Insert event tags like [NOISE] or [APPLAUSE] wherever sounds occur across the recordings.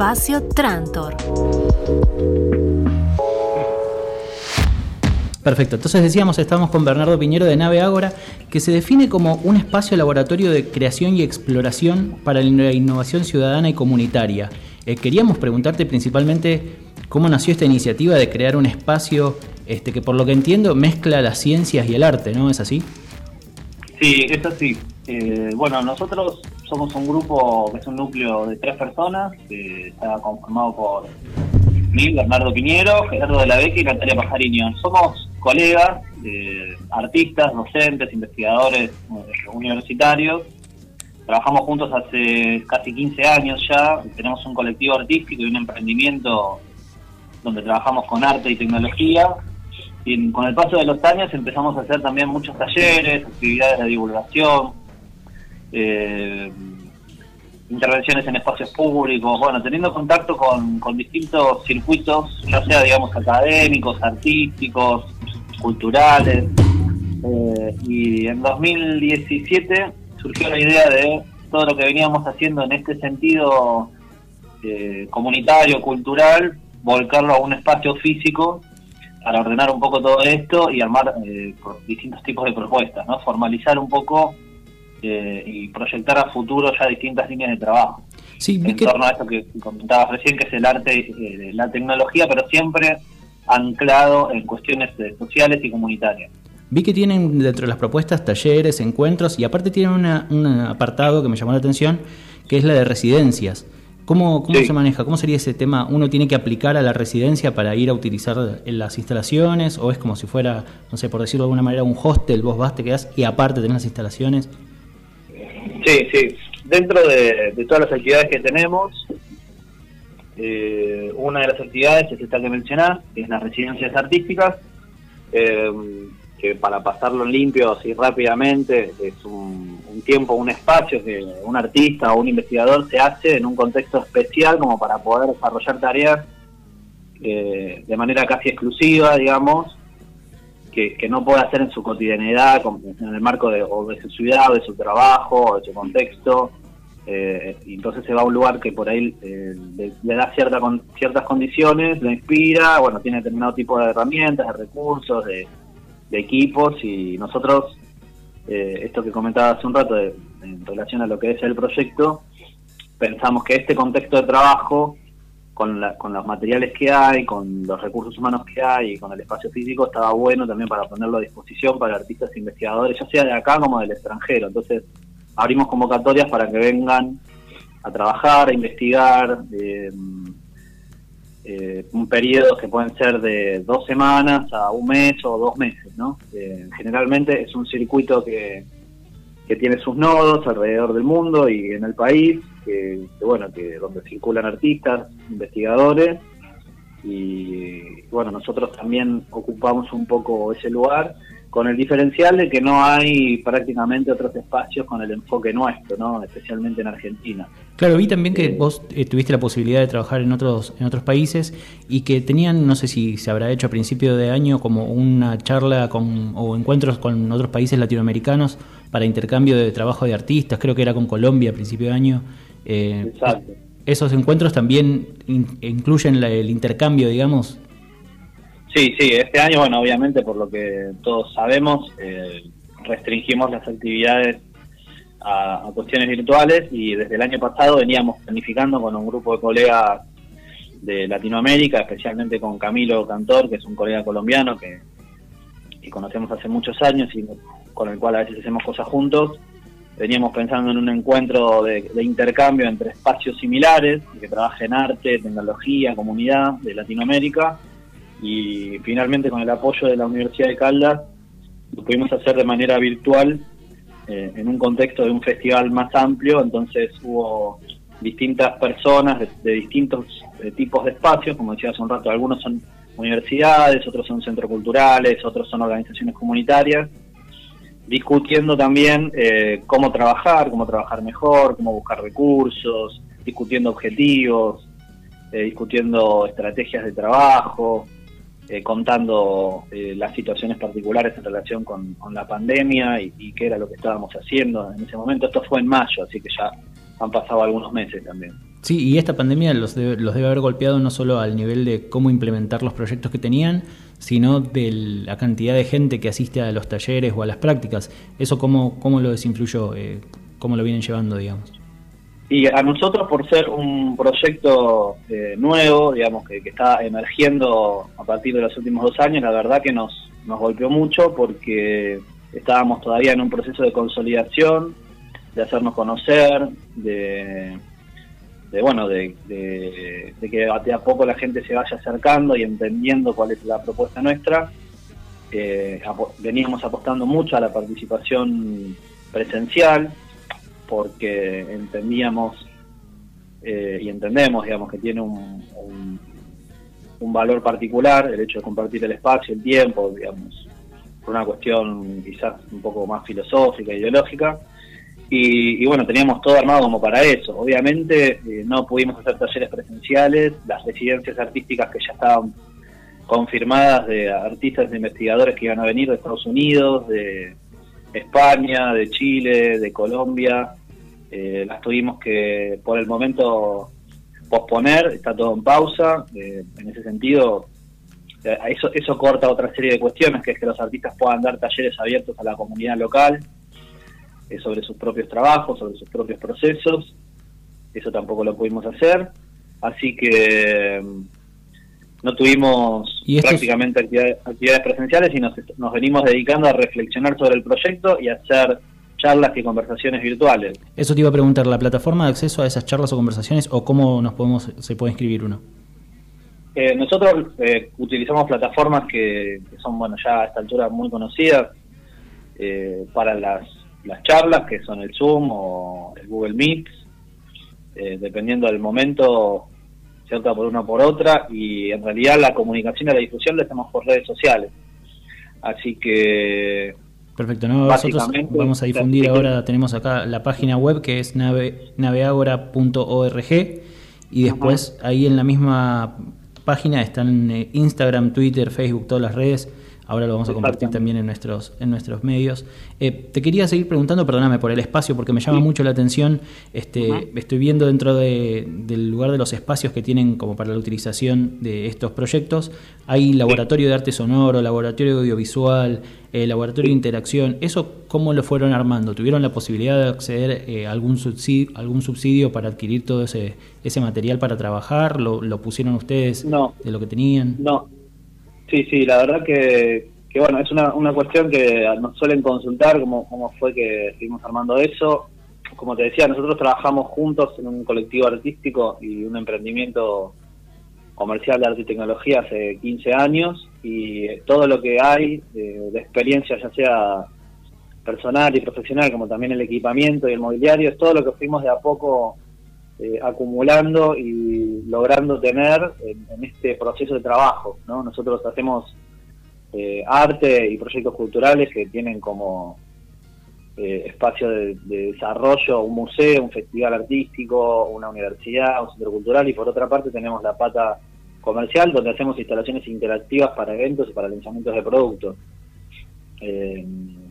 Espacio Trantor. Perfecto, entonces decíamos, estamos con Bernardo Piñero de Nave Ágora, que se define como un espacio laboratorio de creación y exploración para la innovación ciudadana y comunitaria. Eh, queríamos preguntarte principalmente cómo nació esta iniciativa de crear un espacio este, que por lo que entiendo mezcla las ciencias y el arte, ¿no? ¿Es así? Sí, es así. Eh, bueno, nosotros somos un grupo que es un núcleo de tres personas, que está conformado por mí, Bernardo Piñero, Gerardo de la Beca y Natalia Pajarini. Somos colegas, eh, artistas, docentes, investigadores eh, universitarios. Trabajamos juntos hace casi 15 años ya. Tenemos un colectivo artístico y un emprendimiento donde trabajamos con arte y tecnología. Y con el paso de los años empezamos a hacer también muchos talleres, actividades de divulgación, eh, intervenciones en espacios públicos, bueno, teniendo contacto con, distintos circuitos, ya sea, digamos, académicos, artísticos, culturales. Eh, y en 2017 surgió la idea de todo lo que veníamos haciendo en este sentido eh, comunitario, cultural, volcarlo a un espacio físico para ordenar un poco todo esto y armar eh, distintos tipos de propuestas, ¿no? formalizar un poco y proyectar a futuro ya distintas líneas de trabajo. Sí, en torno a esto que comentabas recién, que es el arte, la tecnología, pero siempre anclado en cuestiones eh, sociales y comunitarias. Vi que tienen dentro de las propuestas talleres, encuentros y aparte tienen un apartado que me llamó la atención, que es la de residencias. ¿Cómo, cómo se maneja? ¿Cómo sería ese tema? ¿Uno tiene que aplicar a la residencia para ir a utilizar las instalaciones? ¿O es como si fuera, no sé, por decirlo de alguna manera, un hostel, vos vas, te quedás y aparte tenés las instalaciones? Sí, sí. Dentro de, todas las actividades que tenemos, eh, una de las actividades es esta que mencionás, que es las residencias artísticas, eh, que para pasarlo limpio así rápidamente es un, tiempo, un espacio que un artista o un investigador se hace en un contexto especial como para poder desarrollar tareas eh, de manera casi exclusiva, digamos, que, no puede hacer en su cotidianidad, en el marco de, o de su ciudad, o de su trabajo, o de su contexto. Eh, y entonces se va a un lugar que por ahí eh, le, da cierta con, ciertas condiciones, lo inspira, bueno, tiene determinado tipo de herramientas, de recursos, de, equipos y nosotros, eh, esto que comentaba hace un rato en relación a lo que es el proyecto, pensamos que este contexto de trabajo, con, con los materiales que hay, con los recursos humanos que hay y con el espacio físico, estaba bueno también para ponerlo a disposición para artistas e investigadores, ya sea de acá como del extranjero. Entonces, abrimos convocatorias para que vengan a trabajar, a investigar, eh, eh, un periodo que pueden ser de dos semanas a un mes o dos meses, ¿no? Eh, generalmente es un circuito que, que tiene sus nodos alrededor del mundo y en el país, que, bueno, que donde circulan artistas, investigadores y bueno, nosotros también ocupamos un poco ese lugar con el diferencial de que no hay prácticamente otros espacios con el enfoque nuestro, ¿no? especialmente en Argentina. Claro, vi también que vos eh, tuviste la posibilidad de trabajar en otros en otros países y que tenían, no sé si se habrá hecho a principio de año, como una charla con, o encuentros con otros países latinoamericanos para intercambio de trabajo de artistas, creo que era con Colombia a principio de año. Eh, Exacto. ¿Esos encuentros también incluyen el intercambio, digamos, Sí, sí, este año, bueno, obviamente por lo que todos sabemos, eh, restringimos las actividades a, cuestiones virtuales y desde el año pasado veníamos planificando con un grupo de colegas de Latinoamérica, especialmente con Camilo Cantor, que es un colega colombiano que, conocemos hace muchos años y con el cual a veces hacemos cosas juntos. Veníamos pensando en un encuentro de, intercambio entre espacios similares, que trabajen arte, tecnología, comunidad de Latinoamérica. Y finalmente con el apoyo de la Universidad de Caldas lo pudimos hacer de manera virtual eh, en un contexto de un festival más amplio, entonces hubo distintas personas de, distintos eh, tipos de espacios, como decía hace un rato, algunos son universidades, otros son centros culturales, otros son organizaciones comunitarias, discutiendo también eh, cómo trabajar, cómo trabajar mejor, cómo buscar recursos, discutiendo objetivos, discutiendo estrategias de trabajo, eh, contando eh, las situaciones particulares en relación con, la pandemia y, qué era lo que estábamos haciendo en ese momento. Esto fue en mayo, así que ya han pasado algunos meses también. Sí, y esta pandemia los debe, los debe haber golpeado no solo al nivel de cómo implementar los proyectos que tenían, sino de la cantidad de gente que asiste a los talleres o a las prácticas. ¿Eso cómo, cómo lo desinfluyó? Eh, ¿Cómo lo vienen llevando, digamos? Y a nosotros, por ser un proyecto eh, nuevo, digamos, que, que, está emergiendo a partir de los últimos dos años, la verdad que nos, nos golpeó mucho porque estábamos todavía en un proceso de consolidación, de hacernos conocer, de de bueno de, de, que de a poco la gente se vaya acercando y entendiendo cuál es la propuesta nuestra. Eh, veníamos apostando mucho a la participación presencial porque entendíamos eh, y entendemos digamos que tiene un, un, valor particular el hecho de compartir el espacio el tiempo digamos por una cuestión quizás un poco más filosófica ideológica y, bueno, teníamos todo armado como para eso. Obviamente eh, no pudimos hacer talleres presenciales, las residencias artísticas que ya estaban confirmadas de artistas e investigadores que iban a venir de Estados Unidos, de España, de Chile, de Colombia, eh, las tuvimos que por el momento posponer, está todo en pausa. Eh, en ese sentido, eso, eso corta otra serie de cuestiones, que es que los artistas puedan dar talleres abiertos a la comunidad local sobre sus propios trabajos, sobre sus propios procesos. Eso tampoco lo pudimos hacer. Así que mm, no tuvimos prácticamente actividades, presenciales y nos, nos venimos dedicando a reflexionar sobre el proyecto y a hacer charlas y conversaciones virtuales. Eso te iba a preguntar, ¿la plataforma de acceso a esas charlas o conversaciones o cómo nos podemos se puede inscribir uno? Eh, nosotros eh, utilizamos plataformas que, son, bueno, ya a esta altura muy conocidas para las las charlas, que son el Zoom o el Google Meet, eh, dependiendo del momento, se opta por una o por otra, y en realidad la comunicación y la difusión la hacemos por redes sociales. Así que... Perfecto, nosotros vamos a difundir ahora, tenemos acá la página web que es nave, naveagora.org y después ahí en la misma página están eh, Instagram, Twitter, Facebook, todas las redes Ahora lo vamos a compartir también en nuestros, en nuestros medios. Eh, te quería seguir preguntando, perdóname por el espacio, porque me llama mucho la atención. Este, Estoy viendo dentro del lugar de los espacios que tienen como para la utilización de estos proyectos. Hay laboratorio de arte sonoro, laboratorio audiovisual, eh, laboratorio de interacción. ¿Eso cómo lo fueron armando? ¿Tuvieron la posibilidad de acceder eh, a algún subsidio, algún subsidio para adquirir todo ese, ese material para trabajar? ¿Lo, lo pusieron ustedes de lo que tenían? No, Sí, sí, la verdad que, que bueno, es una, una cuestión que nos suelen consultar cómo, cómo fue que estuvimos armando eso. Como te decía, nosotros trabajamos juntos en un colectivo artístico y un emprendimiento comercial de arte y tecnología hace 15 años y todo lo que hay de, experiencia, ya sea personal y profesional, como también el equipamiento y el mobiliario, es todo lo que fuimos de a poco eh, acumulando y logrando tener en, este proceso de trabajo. ¿no? Nosotros hacemos eh, arte y proyectos culturales que tienen como eh, espacio de, desarrollo un museo, un festival artístico, una universidad, un centro cultural y por otra parte tenemos la pata comercial donde hacemos instalaciones interactivas para eventos y para lanzamientos de productos.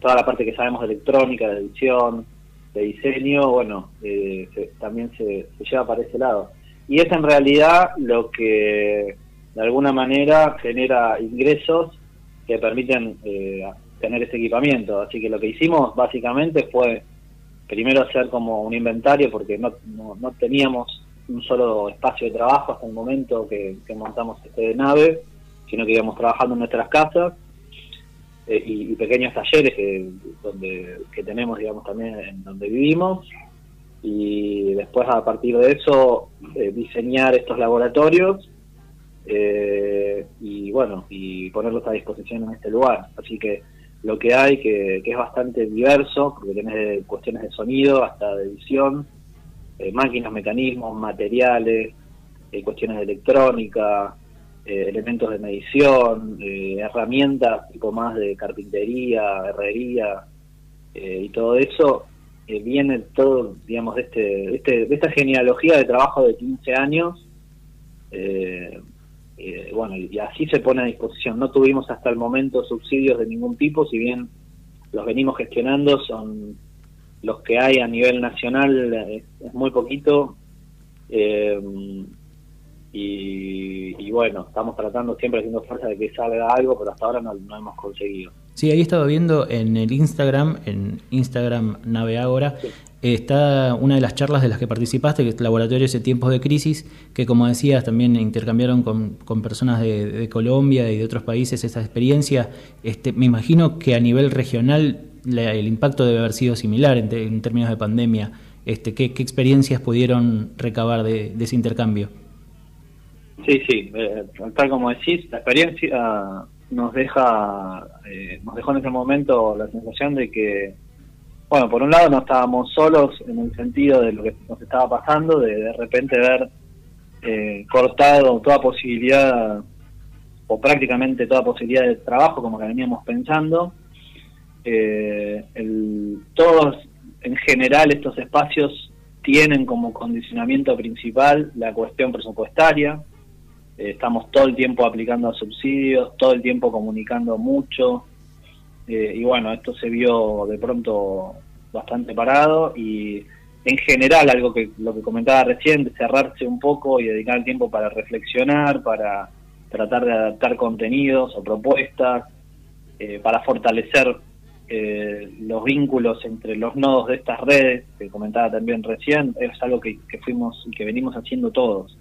toda la parte que sabemos de electrónica, de edición, de diseño, bueno, eh, también se, lleva para ese lado. Y es en realidad lo que de alguna manera genera ingresos que permiten eh, tener ese equipamiento. Así que lo que hicimos básicamente fue primero hacer como un inventario porque no, no, teníamos un solo espacio de trabajo hasta el momento que, que montamos este nave, sino que íbamos trabajando en nuestras casas eh, y, pequeños talleres que, donde, que tenemos, digamos, también en donde vivimos. Y después, a partir de eso, eh, diseñar estos laboratorios eh, y, bueno, y ponerlos a disposición en este lugar. Así que lo que hay, que, que es bastante diverso, porque tenés cuestiones de sonido hasta de edición, máquinas, mecanismos, materiales, cuestiones de electrónica, eh, elementos de medición, eh, herramientas tipo más de carpintería, herrería eh, y todo eso, viene todo, digamos, de, este, este, de esta genealogía de trabajo de 15 años. bueno, y, así se pone a disposición. No tuvimos hasta el momento subsidios de ningún tipo, si bien los venimos gestionando, son los que hay a nivel nacional, es muy poquito, Eh, y, bueno, estamos tratando siempre haciendo fuerza de que salga algo, pero hasta ahora no, hemos conseguido. Sí, ahí estaba viendo en el Instagram, en Instagram Naveagora, está una de las charlas de las que participaste, que es Laboratorios de Tiempos de Crisis, que como decías también intercambiaron con, con personas de, Colombia y de otros países esa experiencia. Este, me imagino que a nivel regional el impacto debe haber sido similar en, términos de pandemia. Este, ¿qué, experiencias pudieron recabar de, ese intercambio? Sí, sí, eh, tal como decís, la experiencia nos deja, eh, nos dejó en ese momento la sensación de que bueno, por un lado no estábamos solos en el sentido de lo que nos estaba pasando, de de repente ver eh, cortado toda posibilidad o prácticamente toda posibilidad de trabajo como que veníamos pensando. Eh, todos, en general, estos espacios tienen como condicionamiento principal la cuestión presupuestaria. Eh, estamos todo el tiempo aplicando subsidios, todo el tiempo comunicando mucho, eh, y bueno, esto se vio de pronto bastante parado y en general algo que lo que comentaba recién, cerrarse un poco y dedicar el tiempo para reflexionar, para tratar de adaptar contenidos o propuestas, eh, para fortalecer eh, los vínculos entre los nodos de estas redes, que comentaba también recién, es algo que, fuimos y que venimos haciendo todos.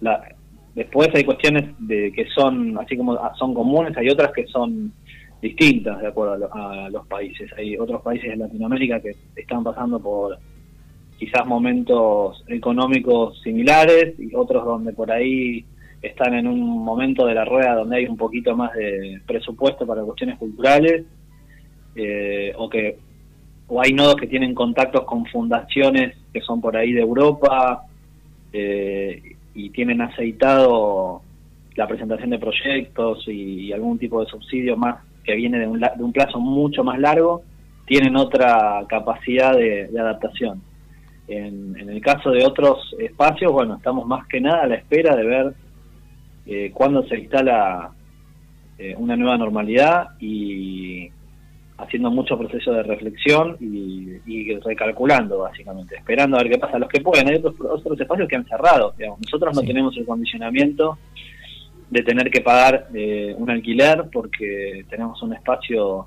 La, Después hay cuestiones de que son, así como son comunes, hay otras que son distintas de acuerdo a, los países. Hay otros países de Latinoamérica que están pasando por quizás momentos económicos similares y otros donde por ahí están en un momento de la rueda donde hay un poquito más de presupuesto para cuestiones culturales eh, o que o hay nodos que tienen contactos con fundaciones que son por ahí de Europa eh, y tienen aceitado la presentación de proyectos y, algún tipo de subsidio más que viene de un, de un plazo mucho más largo, tienen otra capacidad de, adaptación. En, el caso de otros espacios, bueno, estamos más que nada a la espera de ver eh, cuándo se instala eh, una nueva normalidad y haciendo mucho proceso de reflexión y, recalculando, básicamente, esperando a ver qué pasa. Los que pueden, hay otros, otros espacios que han cerrado. Nosotros no tenemos el condicionamiento de tener que pagar eh, un alquiler porque tenemos un espacio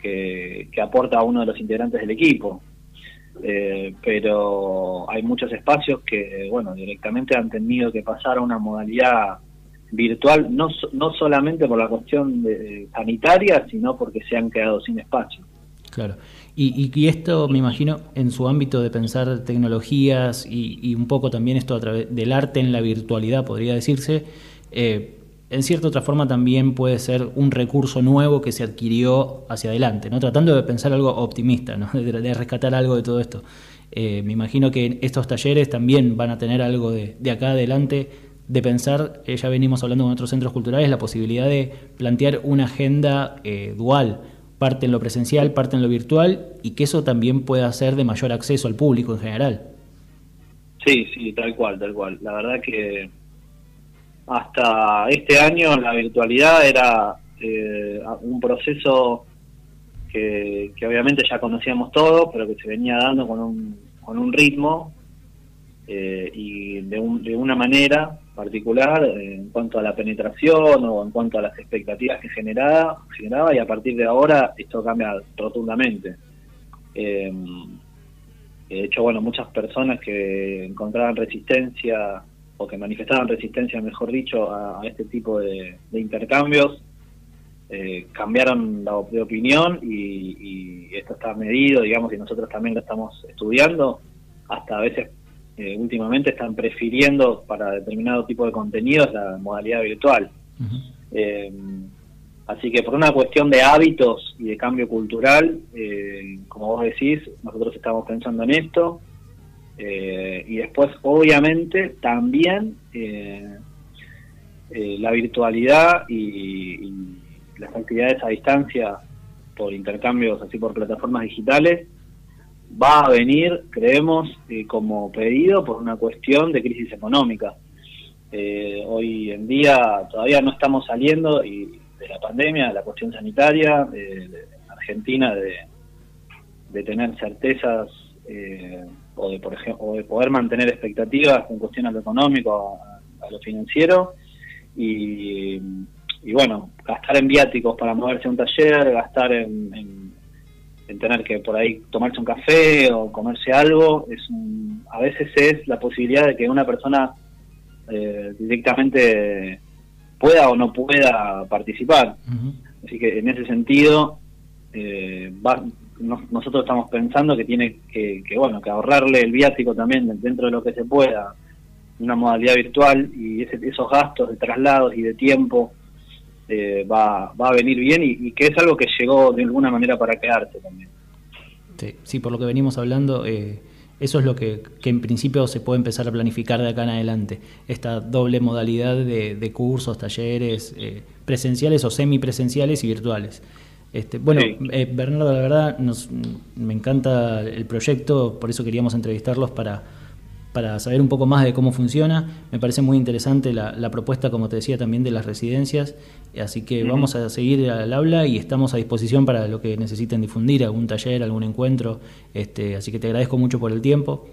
que, aporta a uno de los integrantes del equipo. Eh, pero hay muchos espacios que, bueno, directamente han tenido que pasar a una modalidad virtual, no, no solamente por la cuestión de, sanitaria, sino porque se han quedado sin espacio. Claro. Y, y, esto, me imagino, en su ámbito de pensar tecnologías y, un poco también esto a través del arte en la virtualidad, podría decirse, eh, en cierta otra forma también puede ser un recurso nuevo que se adquirió hacia adelante, ¿no? tratando de pensar algo optimista, ¿no? [LAUGHS] de, rescatar algo de todo esto. Eh, me imagino que estos talleres también van a tener algo de, de acá adelante de pensar, eh, ya venimos hablando con otros centros culturales, la posibilidad de plantear una agenda eh, dual, parte en lo presencial, parte en lo virtual, y que eso también pueda ser de mayor acceso al público en general. Sí, sí, tal cual, tal cual. La verdad que hasta este año la virtualidad era eh, un proceso que, que, obviamente ya conocíamos todos, pero que se venía dando con un, con un ritmo y de, un, de una manera particular eh, en cuanto a la penetración o en cuanto a las expectativas que generaba, generaba y a partir de ahora esto cambia rotundamente. Eh, de hecho, bueno, muchas personas que encontraban resistencia o que manifestaban resistencia, mejor dicho, a, este tipo de, intercambios, eh, cambiaron la, de opinión y, y, esto está medido, digamos, y nosotros también lo estamos estudiando, hasta a veces últimamente están prefiriendo para determinado tipo de contenidos la modalidad virtual. Eh, así que por una cuestión de hábitos y de cambio cultural, eh, como vos decís, nosotros estamos pensando en esto. Eh, y después, obviamente, también la virtualidad y las actividades a distancia por intercambios así por plataformas digitales va a venir, creemos, eh, como pedido por una cuestión de crisis económica. Eh, hoy en día todavía no estamos saliendo y de la pandemia, de la cuestión sanitaria, de, Argentina, de, tener certezas eh, o de por ejemplo de poder mantener expectativas en cuestión a lo económico, a, lo financiero y, bueno, gastar en viáticos para moverse a un taller, gastar en, tener que por ahí tomarse un café o comerse algo, es a veces es la posibilidad de que una persona eh, directamente pueda o no pueda participar. Así que en ese sentido, eh, nosotros estamos pensando que tiene que, bueno que ahorrarle el viático también dentro de lo que se pueda, una modalidad virtual y esos gastos de traslados y de tiempo eh, va, va a venir bien y, que es algo que llegó de alguna manera para quedarse también. Sí, por lo que venimos hablando, eh, eso es lo que, en principio se puede empezar a planificar de acá en adelante. Esta doble modalidad de, cursos, talleres eh, presenciales o semipresenciales y virtuales. Este, bueno, Bernardo, la verdad, nos, me encanta el proyecto, por eso queríamos entrevistarlos para, para saber un poco más de cómo funciona. Me parece muy interesante la, propuesta, como te decía, también de las residencias. Así que vamos a seguir al habla y estamos a disposición para lo que necesiten difundir, algún taller, algún encuentro. Este, así que te agradezco mucho por el tiempo.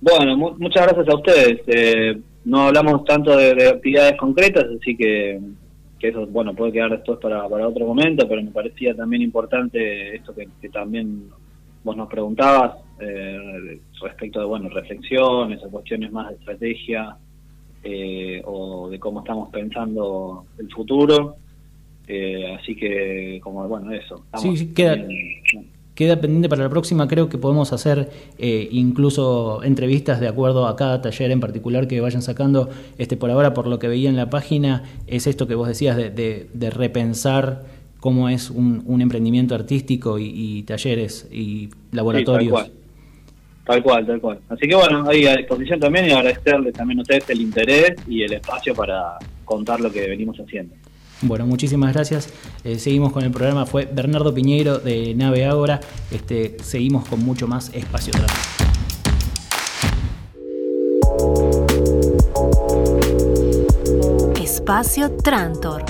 Bueno, muchas gracias a ustedes. Eh, no hablamos tanto de, actividades concretas, así que, que, eso bueno puede quedar después para, para otro momento, pero me parecía también importante esto que, que también vos nos preguntabas, eh, respecto de bueno reflexiones o cuestiones más de estrategia eh, o de cómo estamos pensando el futuro. Eh, así que, como bueno, eso. Sí, queda, queda pendiente para la próxima. Creo que podemos hacer incluso entrevistas de acuerdo a cada taller en particular que vayan sacando. Este Por ahora, por lo que veía en la página, es esto que vos decías de, de repensar cómo es un, emprendimiento artístico y, talleres y laboratorios. Tal, cual. tal cual, Así que bueno, ahí a disposición también y agradecerles también a ustedes el interés y el espacio para contar lo que venimos haciendo. Bueno, muchísimas gracias. Eh, seguimos con el programa. Fue Bernardo Piñeiro de Nave Ágora. Este, seguimos con mucho más espacio Espacio Trantor.